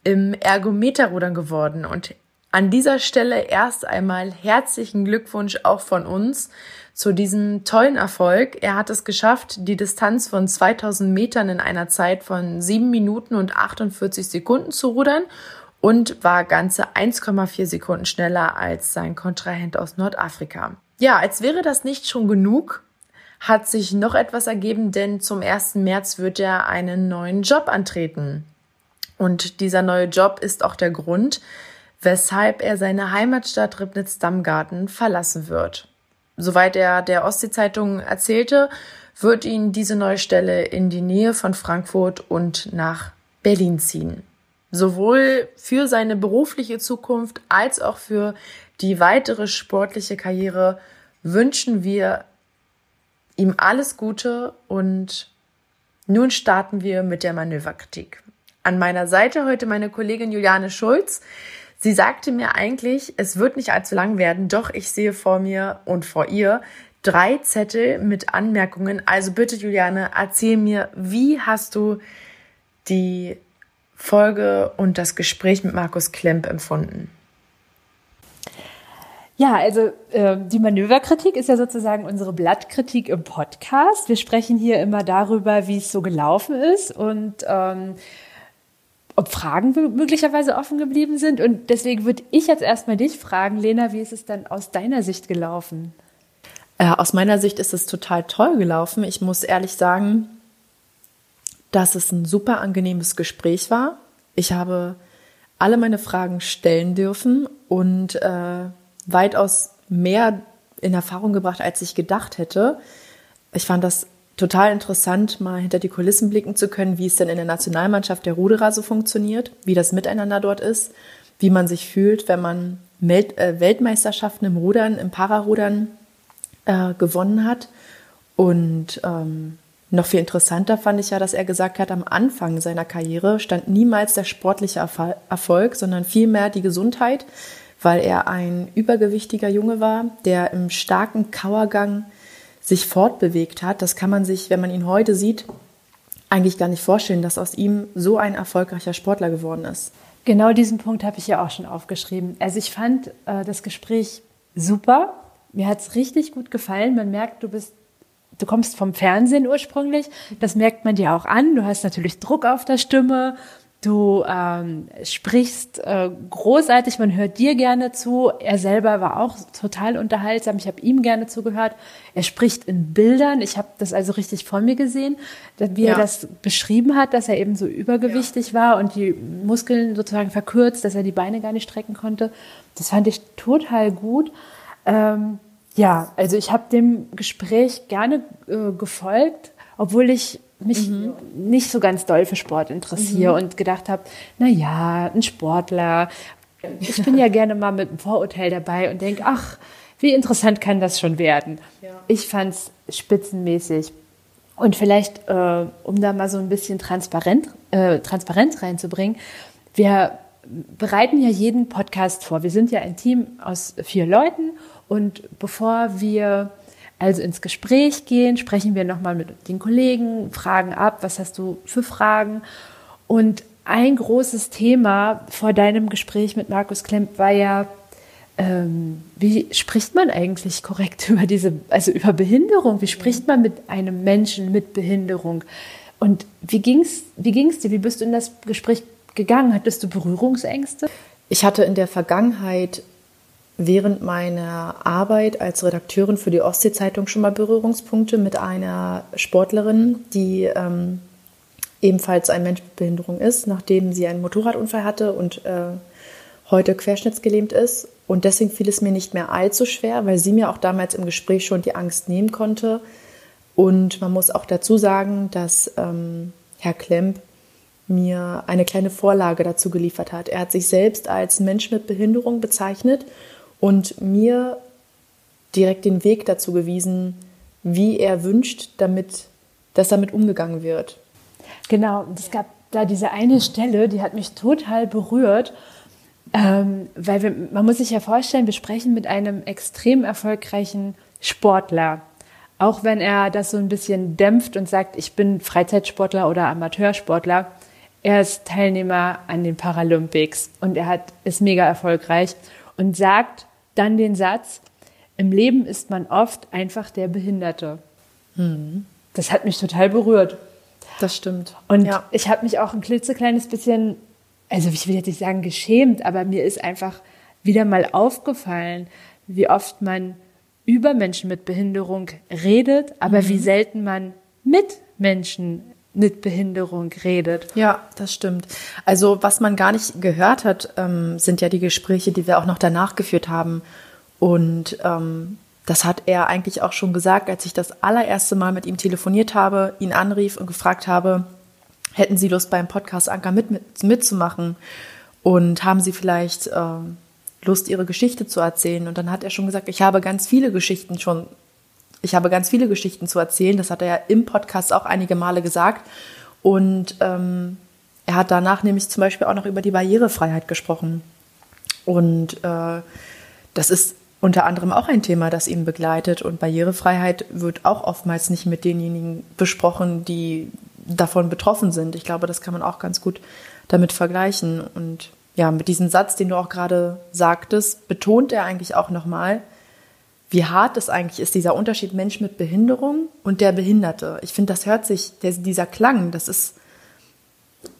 [SPEAKER 1] im Ergometerrudern geworden. Und an dieser Stelle erst einmal herzlichen Glückwunsch auch von uns zu diesem tollen Erfolg. Er hat es geschafft, die Distanz von 2000 Metern in einer Zeit von 7 Minuten und 48 Sekunden zu rudern und war ganze 1,4 Sekunden schneller als sein Kontrahent aus Nordafrika. Ja, als wäre das nicht schon genug, hat sich noch etwas ergeben, denn zum 1. März wird er einen neuen Job antreten. Und dieser neue Job ist auch der Grund, weshalb er seine Heimatstadt Ribnitz-Dammgarten verlassen wird. Soweit er der Ostsee-Zeitung erzählte, wird ihn diese neue Stelle in die Nähe von Frankfurt und nach Berlin ziehen. Sowohl für seine berufliche Zukunft als auch für die weitere sportliche Karriere wünschen wir ihm alles Gute und nun starten wir mit der Manöverkritik. An meiner Seite heute meine Kollegin Juliane Schulz. Sie sagte mir eigentlich, es wird nicht allzu lang werden, doch ich sehe vor mir und vor ihr drei Zettel mit Anmerkungen. Also bitte, Juliane, erzähl mir, wie hast du die Folge und das Gespräch mit Markus Klemp empfunden?
[SPEAKER 3] Ja, also äh, die Manöverkritik ist ja sozusagen unsere Blattkritik im Podcast. Wir sprechen hier immer darüber, wie es so gelaufen ist und ähm, ob Fragen möglicherweise offen geblieben sind. Und deswegen würde ich jetzt erstmal dich fragen, Lena, wie ist es dann aus deiner Sicht gelaufen?
[SPEAKER 1] Äh, aus meiner Sicht ist es total toll gelaufen. Ich muss ehrlich sagen, dass es ein super angenehmes Gespräch war. Ich habe alle meine Fragen stellen dürfen und äh, weitaus mehr in Erfahrung gebracht, als ich gedacht hätte. Ich fand das total interessant, mal hinter die Kulissen blicken zu können, wie es denn in der Nationalmannschaft der Ruderer so funktioniert, wie das Miteinander dort ist, wie man sich fühlt, wenn man äh, Weltmeisterschaften im Rudern, im Pararudern äh, gewonnen hat. Und ähm, noch viel interessanter fand ich ja, dass er gesagt hat, am Anfang seiner Karriere stand niemals der sportliche Erfolg, sondern vielmehr die Gesundheit, weil er ein übergewichtiger Junge war, der im starken Kauergang sich fortbewegt hat. Das kann man sich, wenn man ihn heute sieht, eigentlich gar nicht vorstellen, dass aus ihm so ein erfolgreicher Sportler geworden ist.
[SPEAKER 3] Genau diesen Punkt habe ich ja auch schon aufgeschrieben. Also ich fand äh, das Gespräch super. Mir hat es richtig gut gefallen. Man merkt, du bist, du kommst vom Fernsehen ursprünglich. Das merkt man dir auch an. Du hast natürlich Druck auf der Stimme. Du ähm, sprichst äh, großartig, man hört dir gerne zu. Er selber war auch total unterhaltsam. Ich habe ihm gerne zugehört. Er spricht in Bildern. Ich habe das also richtig vor mir gesehen, wie ja. er das beschrieben hat, dass er eben so übergewichtig ja. war und die Muskeln sozusagen verkürzt, dass er die Beine gar nicht strecken konnte. Das fand ich total gut. Ähm, ja, also ich habe dem Gespräch gerne äh, gefolgt, obwohl ich mich mhm. nicht so ganz doll für Sport interessiere mhm. und gedacht habe, na ja, ein Sportler. Ich bin ja gerne mal mit einem Vorurteil dabei und denke, ach, wie interessant kann das schon werden. Ja. Ich fand es spitzenmäßig. Und vielleicht, äh, um da mal so ein bisschen transparent, äh, Transparenz reinzubringen, wir bereiten ja jeden Podcast vor. Wir sind ja ein Team aus vier Leuten und bevor wir also ins Gespräch gehen, sprechen wir nochmal mit den Kollegen, fragen ab, was hast du für Fragen. Und ein großes Thema vor deinem Gespräch mit Markus Klemp war ja, ähm, wie spricht man eigentlich korrekt über diese, also über Behinderung? Wie spricht man mit einem Menschen mit Behinderung? Und wie ging's, wie ging's dir? Wie bist du in das Gespräch gegangen? Hattest du Berührungsängste?
[SPEAKER 1] Ich hatte in der Vergangenheit während meiner Arbeit als Redakteurin für die Ostsee-Zeitung schon mal Berührungspunkte mit einer Sportlerin, die ähm, ebenfalls ein Mensch mit Behinderung ist, nachdem sie einen Motorradunfall hatte und äh, heute querschnittsgelähmt ist. Und deswegen fiel es mir nicht mehr allzu schwer, weil sie mir auch damals im Gespräch schon die Angst nehmen konnte. Und man muss auch dazu sagen, dass ähm, Herr Klemp mir eine kleine Vorlage dazu geliefert hat. Er hat sich selbst als Mensch mit Behinderung bezeichnet und mir direkt den Weg dazu gewiesen, wie er wünscht, damit, dass damit umgegangen wird.
[SPEAKER 3] Genau, es gab da diese eine Stelle, die hat mich total berührt, ähm, weil wir, man muss sich ja vorstellen, wir sprechen mit einem extrem erfolgreichen Sportler. Auch wenn er das so ein bisschen dämpft und sagt, ich bin Freizeitsportler oder Amateursportler, er ist Teilnehmer an den Paralympics und er hat, ist mega erfolgreich und sagt, dann den Satz, im Leben ist man oft einfach der Behinderte. Mhm. Das hat mich total berührt.
[SPEAKER 1] Das stimmt.
[SPEAKER 3] Und ja. ich habe mich auch ein klitzekleines bisschen, also ich will jetzt nicht sagen geschämt, aber mir ist einfach wieder mal aufgefallen, wie oft man über Menschen mit Behinderung redet, aber mhm. wie selten man mit Menschen mit Behinderung redet.
[SPEAKER 1] Ja, das stimmt. Also was man gar nicht gehört hat, ähm, sind ja die Gespräche, die wir auch noch danach geführt haben. Und ähm, das hat er eigentlich auch schon gesagt, als ich das allererste Mal mit ihm telefoniert habe, ihn anrief und gefragt habe, hätten Sie Lust beim Podcast Anker mit, mit, mitzumachen und haben Sie vielleicht äh, Lust, Ihre Geschichte zu erzählen? Und dann hat er schon gesagt, ich habe ganz viele Geschichten schon, ich habe ganz viele Geschichten zu erzählen. Das hat er ja im Podcast auch einige Male gesagt. Und ähm, er hat danach nämlich zum Beispiel auch noch über die Barrierefreiheit gesprochen. Und äh, das ist unter anderem auch ein Thema, das ihn begleitet. Und Barrierefreiheit wird auch oftmals nicht mit denjenigen besprochen, die davon betroffen sind. Ich glaube, das kann man auch ganz gut damit vergleichen. Und ja, mit diesem Satz, den du auch gerade sagtest, betont er eigentlich auch nochmal, wie hart es eigentlich ist, dieser Unterschied Mensch mit Behinderung und der Behinderte. Ich finde, das hört sich, der, dieser Klang, das ist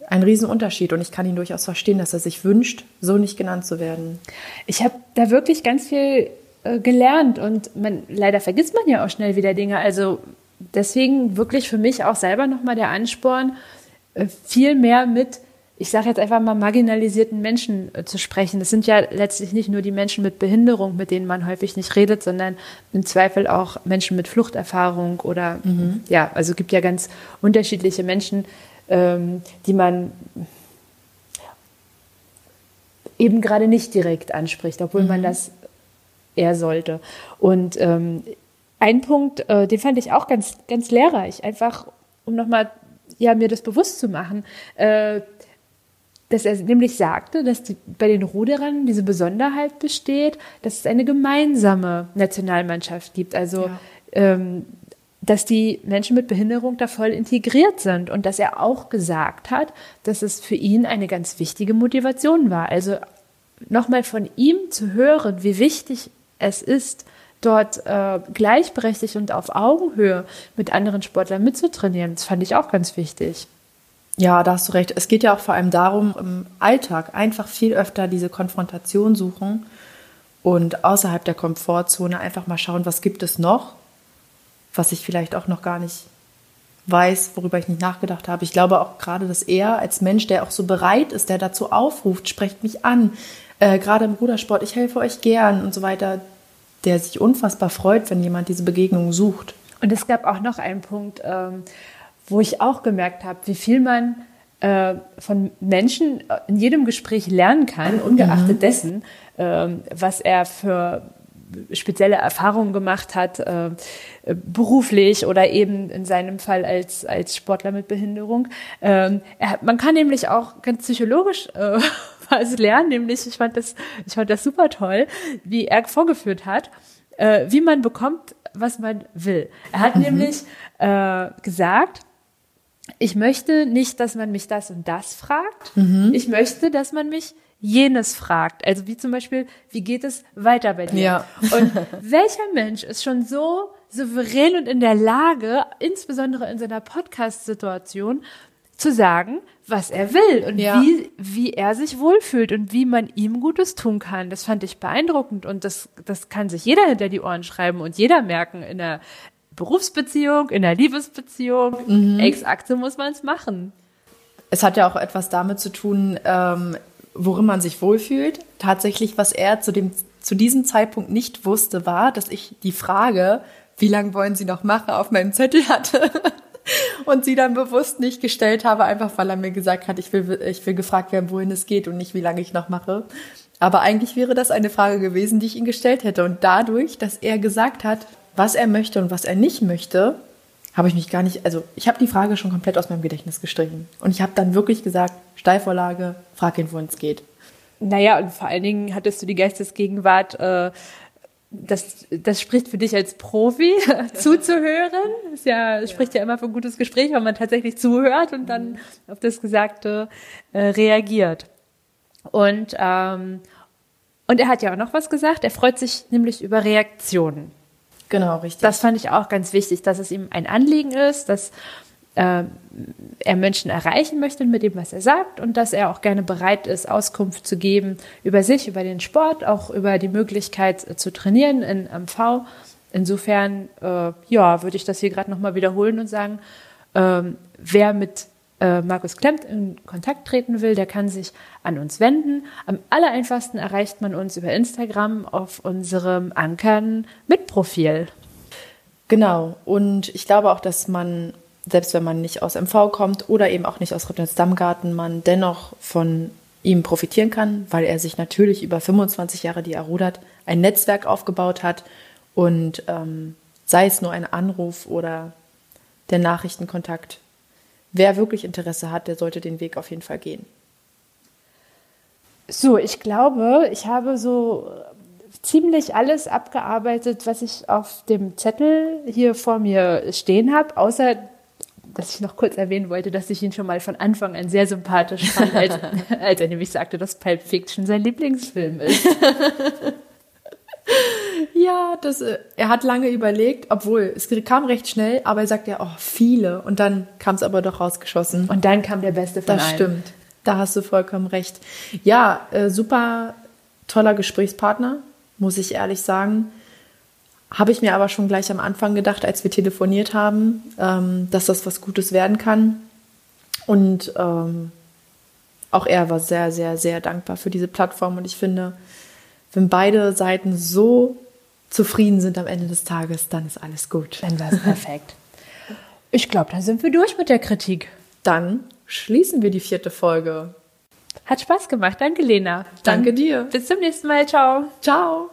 [SPEAKER 1] ein Riesenunterschied und ich kann ihn durchaus verstehen, dass er sich wünscht, so nicht genannt zu werden.
[SPEAKER 3] Ich habe da wirklich ganz viel äh, gelernt und man, leider vergisst man ja auch schnell wieder Dinge. Also deswegen wirklich für mich auch selber nochmal der Ansporn, äh, viel mehr mit, ich sage jetzt einfach mal, marginalisierten Menschen äh, zu sprechen. Das sind ja letztlich nicht nur die Menschen mit Behinderung, mit denen man häufig nicht redet, sondern im Zweifel auch Menschen mit Fluchterfahrung oder mhm. ja, also es gibt ja ganz unterschiedliche Menschen, ähm, die man eben gerade nicht direkt anspricht, obwohl mhm. man das eher sollte. Und ähm, ein Punkt, äh, den fand ich auch ganz, ganz lehrreich, einfach um nochmal ja, mir das bewusst zu machen, äh, dass er nämlich sagte, dass die, bei den Ruderern diese Besonderheit besteht, dass es eine gemeinsame Nationalmannschaft gibt. Also ja. ähm, dass die Menschen mit Behinderung da voll integriert sind und dass er auch gesagt hat, dass es für ihn eine ganz wichtige Motivation war. Also nochmal von ihm zu hören, wie wichtig es ist, dort äh, gleichberechtigt und auf Augenhöhe mit anderen Sportlern mitzutrainieren, das fand ich auch ganz wichtig.
[SPEAKER 1] Ja, da hast du recht. Es geht ja auch vor allem darum, im Alltag einfach viel öfter diese Konfrontation suchen und außerhalb der Komfortzone einfach mal schauen, was gibt es noch was ich vielleicht auch noch gar nicht weiß, worüber ich nicht nachgedacht habe. Ich glaube auch gerade, dass er als Mensch, der auch so bereit ist, der dazu aufruft, sprecht mich an, äh, gerade im Rudersport, ich helfe euch gern und so weiter, der sich unfassbar freut, wenn jemand diese Begegnung sucht.
[SPEAKER 3] Und es gab auch noch einen Punkt, ähm, wo ich auch gemerkt habe, wie viel man äh, von Menschen in jedem Gespräch lernen kann, ungeachtet mhm. dessen, ähm, was er für spezielle Erfahrungen gemacht hat, äh, beruflich oder eben in seinem Fall als, als Sportler mit Behinderung. Ähm, er, man kann nämlich auch ganz psychologisch äh, was lernen, nämlich ich fand das, ich fand das super toll, wie er vorgeführt hat, äh, wie man bekommt, was man will. Er hat mhm. nämlich äh, gesagt, ich möchte nicht, dass man mich das und das fragt. Mhm. Ich möchte, dass man mich jenes fragt. Also wie zum Beispiel, wie geht es weiter bei dir? Ja. Und welcher Mensch ist schon so souverän und in der Lage, insbesondere in seiner Podcast-Situation, zu sagen, was er will und ja. wie, wie er sich wohlfühlt und wie man ihm Gutes tun kann. Das fand ich beeindruckend und das, das kann sich jeder hinter die Ohren schreiben und jeder merken in der Berufsbeziehung, in der Liebesbeziehung. Mhm. Ex-Akte muss man es machen.
[SPEAKER 1] Es hat ja auch etwas damit zu tun, ähm, worin man sich wohlfühlt. Tatsächlich, was er zu, dem, zu diesem Zeitpunkt nicht wusste, war, dass ich die Frage, wie lange wollen Sie noch machen, auf meinem Zettel hatte. und sie dann bewusst nicht gestellt habe, einfach weil er mir gesagt hat, ich will, ich will gefragt werden, wohin es geht und nicht, wie lange ich noch mache. Aber eigentlich wäre das eine Frage gewesen, die ich ihn gestellt hätte. Und dadurch, dass er gesagt hat, was er möchte und was er nicht möchte, habe ich mich gar nicht, also ich habe die Frage schon komplett aus meinem Gedächtnis gestrichen. Und ich habe dann wirklich gesagt, Steilvorlage, frag ihn, wohin es geht.
[SPEAKER 3] Naja, und vor allen Dingen hattest du die Geistesgegenwart, äh, das, das spricht für dich als Profi zuzuhören. Das ja, spricht ja immer für ein gutes Gespräch, wenn man tatsächlich zuhört und dann auf das Gesagte äh, reagiert. Und, ähm, und er hat ja auch noch was gesagt. Er freut sich nämlich über Reaktionen.
[SPEAKER 1] Genau, richtig.
[SPEAKER 3] Das fand ich auch ganz wichtig, dass es ihm ein Anliegen ist, dass äh, er Menschen erreichen möchte mit dem, was er sagt und dass er auch gerne bereit ist, Auskunft zu geben über sich, über den Sport, auch über die Möglichkeit äh, zu trainieren in MV. Insofern, äh, ja, würde ich das hier gerade nochmal wiederholen und sagen, ähm, wer mit äh, Markus Klemmt in Kontakt treten will, der kann sich an uns wenden. Am aller einfachsten erreicht man uns über Instagram auf unserem Ankern mit Profil.
[SPEAKER 1] Genau. Und ich glaube auch, dass man, selbst wenn man nicht aus MV kommt oder eben auch nicht aus Ribnitz-Dammgarten, man dennoch von ihm profitieren kann, weil er sich natürlich über 25 Jahre, die er rudert, ein Netzwerk aufgebaut hat und ähm, sei es nur ein Anruf oder der Nachrichtenkontakt. Wer wirklich Interesse hat, der sollte den Weg auf jeden Fall gehen.
[SPEAKER 3] So, ich glaube, ich habe so ziemlich alles abgearbeitet, was ich auf dem Zettel hier vor mir stehen habe, außer dass ich noch kurz erwähnen wollte, dass ich ihn schon mal von Anfang an sehr sympathisch fand, als, als er nämlich sagte, dass Pulp Fiction sein Lieblingsfilm ist.
[SPEAKER 1] ja, das, äh, er hat lange überlegt, obwohl es kam recht schnell, aber er sagte ja, oh, viele. Und dann kam es aber doch rausgeschossen.
[SPEAKER 3] Und dann kam der Beste von
[SPEAKER 1] Das
[SPEAKER 3] allen.
[SPEAKER 1] stimmt. Da hast du vollkommen recht. Ja, äh, super toller Gesprächspartner, muss ich ehrlich sagen. Habe ich mir aber schon gleich am Anfang gedacht, als wir telefoniert haben, ähm, dass das was Gutes werden kann. Und ähm, auch er war sehr, sehr, sehr dankbar für diese Plattform. Und ich finde, wenn beide Seiten so zufrieden sind am Ende des Tages, dann ist alles gut.
[SPEAKER 3] Dann war es perfekt. Ich glaube, dann sind wir durch mit der Kritik.
[SPEAKER 1] Dann schließen wir die vierte Folge.
[SPEAKER 3] Hat Spaß gemacht. Danke, Lena.
[SPEAKER 1] Danke dir.
[SPEAKER 3] Bis zum nächsten Mal. Ciao.
[SPEAKER 1] Ciao.